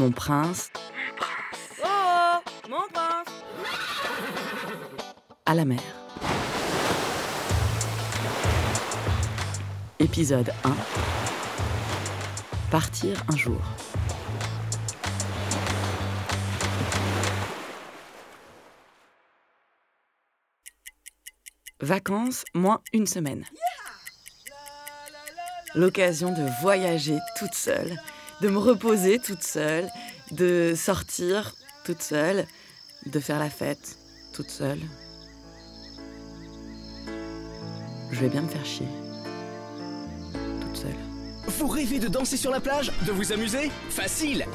Mon prince. Oh, mon prince À la mer. Épisode 1. Partir un jour. Vacances moins une semaine. L'occasion de voyager toute seule, de me reposer toute seule, de sortir toute seule, de faire la fête toute seule. Je vais bien me faire chier. Toute seule. Vous rêvez de danser sur la plage De vous amuser? Facile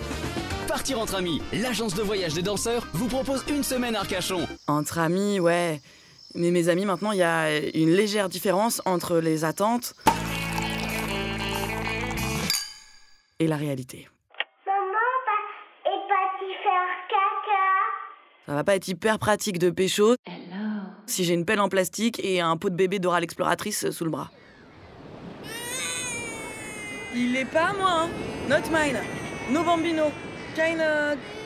Partir entre amis, l'agence de voyage des danseurs vous propose une semaine à Arcachon. Entre amis, ouais. Mais mes amis, maintenant, il y a une légère différence entre les attentes et la réalité. Maman pa- est partie faire caca. Ça va pas être hyper pratique de pécho si j'ai une pelle en plastique et un pot de bébé d'oral exploratrice sous le bras. Il est pas à moi, hein. Not mine. No bambino. Kind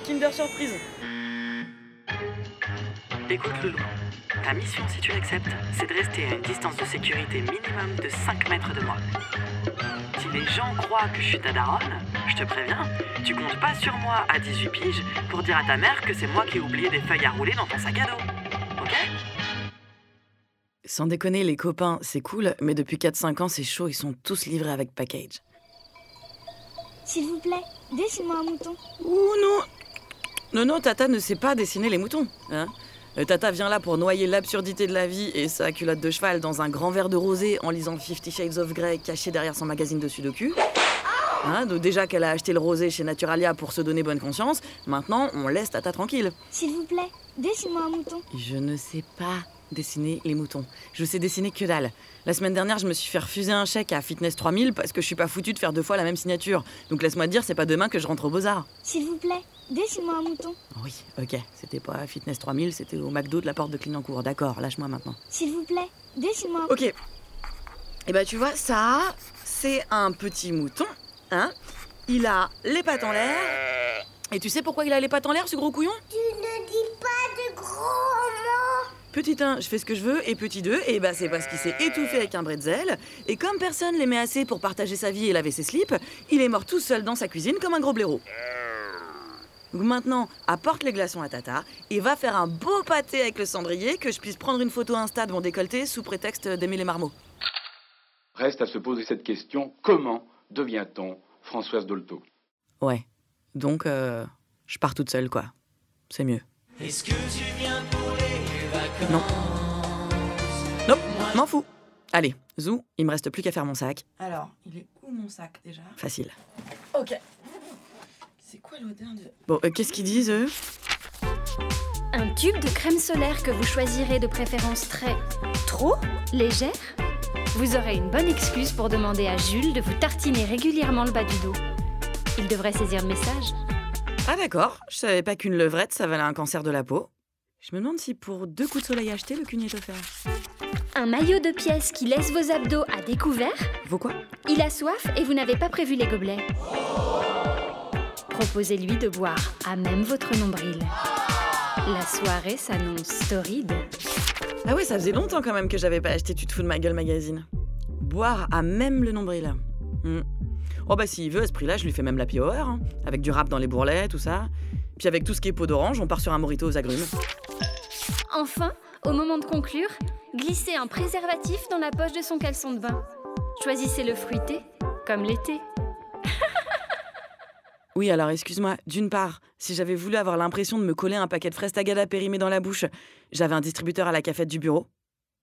Kinder Surprise. Écoute Loulou, ta mission si tu l'acceptes, c'est de rester à une distance de sécurité minimum de 5 mètres de moi. Si les gens croient que je suis ta daronne, je te préviens, tu comptes pas sur moi à 18 piges pour dire à ta mère que c'est moi qui ai oublié des feuilles à rouler dans ton sac à dos. Ok? Sans déconner, les copains, c'est cool, mais depuis 4-5 ans, c'est chaud, ils sont tous livrés avec package. S'il vous plaît, dessine-moi un mouton. Ouh non Non, non, Tata ne sait pas dessiner les moutons. Hein? Tata vient là pour noyer l'absurdité de la vie et sa culotte de cheval dans un grand verre de rosé en lisant Fifty Shades of Grey caché derrière son magazine de Sudoku. Hein, donc déjà qu'elle a acheté le rosé chez Naturalia pour se donner bonne conscience, maintenant on laisse Tata tranquille. S'il vous plaît, dessine-moi un mouton. Je ne sais pas dessiner les moutons. Je sais dessiner que dalle. La semaine dernière, je me suis fait refuser un chèque à Fitness 3000 parce que je suis pas foutu de faire deux fois la même signature. Donc laisse-moi te dire, c'est pas demain que je rentre aux Beaux-Arts. S'il vous plaît, dessine-moi un mouton. Oui, ok. C'était pas Fitness 3000, c'était au McDo de la porte de Clignancourt. D'accord, lâche-moi maintenant. S'il vous plaît, dessine-moi un Ok. Et bah tu vois, ça, c'est un petit mouton, hein Il a les pattes en l'air. Et tu sais pourquoi il a les pattes en l'air, ce gros couillon? Petit 1, je fais ce que je veux, et petit 2, et bah c'est parce qu'il s'est étouffé avec un bretzel, et comme personne l'aimait assez pour partager sa vie et laver ses slips, il est mort tout seul dans sa cuisine comme un gros blaireau. Donc maintenant, apporte les glaçons à Tata, et va faire un beau pâté avec le cendrier, que je puisse prendre une photo Insta de mon décolleté sous prétexte d'aimer les marmots. Reste à se poser cette question comment devient-on Françoise Dolto? Ouais. Donc, euh, je pars toute seule, quoi. C'est mieux. Non. Non, m'en fous. Allez, Zou, il me reste plus qu'à faire mon sac. Alors, il est où mon sac déjà? Facile. Ok. C'est quoi l'odeur de. Bon, euh, qu'est-ce qu'ils disent, eux? Un tube de crème solaire que vous choisirez de préférence très trop légère? Vous aurez une bonne excuse pour demander à Jules de vous tartiner régulièrement le bas du dos. Il devrait saisir le message. Ah d'accord, je savais pas qu'une levrette, ça valait un cancer de la peau. Je me demande si pour deux coups de soleil achetés, le cugnet est offert. Un maillot de pièces qui laisse vos abdos à découvert Vaut quoi? Il a soif et vous n'avez pas prévu les gobelets. Proposez-lui de boire à même votre nombril. La soirée s'annonce torride. Ah ouais, ça faisait longtemps quand même que j'avais pas acheté Tu te fous de ma gueule magazine. Boire à même le nombril. Hmm. Oh bah s'il veut, à ce prix-là, je lui fais même la hour, hein, avec du rap dans les bourrelets, tout ça. Puis avec tout ce qui est peau d'orange, on part sur un morito aux agrumes. Enfin, au moment de conclure, glissez un préservatif dans la poche de son caleçon de bain. Choisissez le fruité, comme l'été. Oui, alors excuse-moi, d'une part, si j'avais voulu avoir l'impression de me coller un paquet de fraises tagada périmé dans la bouche, j'avais un distributeur à la cafette du bureau.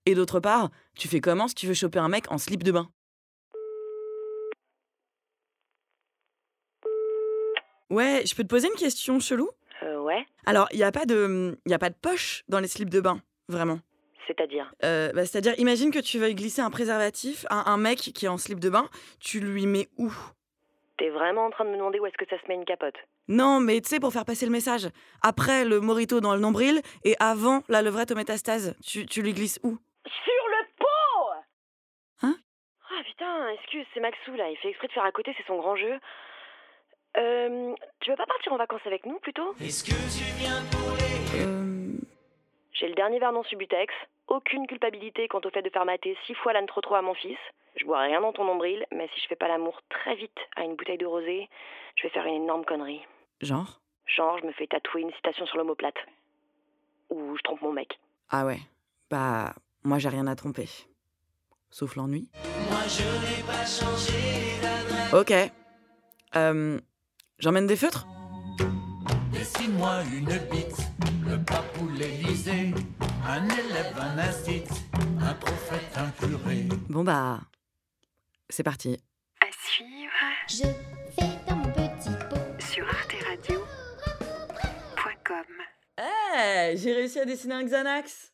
Et d'autre part, tu fais comment si tu veux choper un mec en slip de bain? Ouais, je peux te poser une question chelou? Euh, ouais, Alors, il n'y a, pas de- y a pas de poche dans les slips de bain, vraiment. c'est-à-dire? Euh, bah, C'est-à-dire, imagine que tu veuilles glisser un préservatif à un mec qui est en slip de bain, tu lui mets où? T'es vraiment en train de me demander où est-ce que ça se met une capote? Non, mais tu sais, pour faire passer le message. Après le morito dans le nombril et avant la levrette aux métastases, tu, tu lui glisses où? Sur le pot Hein? Ah putain, excuse, c'est Maxou là, il fait exprès de faire à côté, c'est son grand jeu. Tu veux pas partir en vacances avec nous plutôt? Euh... J'ai le dernier Vernon Subutex, aucune culpabilité quant au fait de faire mater six fois l'âne trop trop à mon fils. Je bois rien dans ton nombril, mais si je fais pas l'amour très vite à une bouteille de rosé, je vais faire une énorme connerie. Genre? Genre, je me fais tatouer une citation sur l'omoplate. Ou je trompe mon mec. Ah ouais. Bah, moi j'ai rien à tromper. Sauf l'ennui. Ok. Euh... J'emmène des feutres Dessine-moi une bite, le papou l'Élysée, un élève, un instit, un prophète, un curé. Bon bah... C'est parti. À suivre Je fais dans mon petit pot. sur arteradio.com. Eh, j'ai réussi à dessiner un Xanax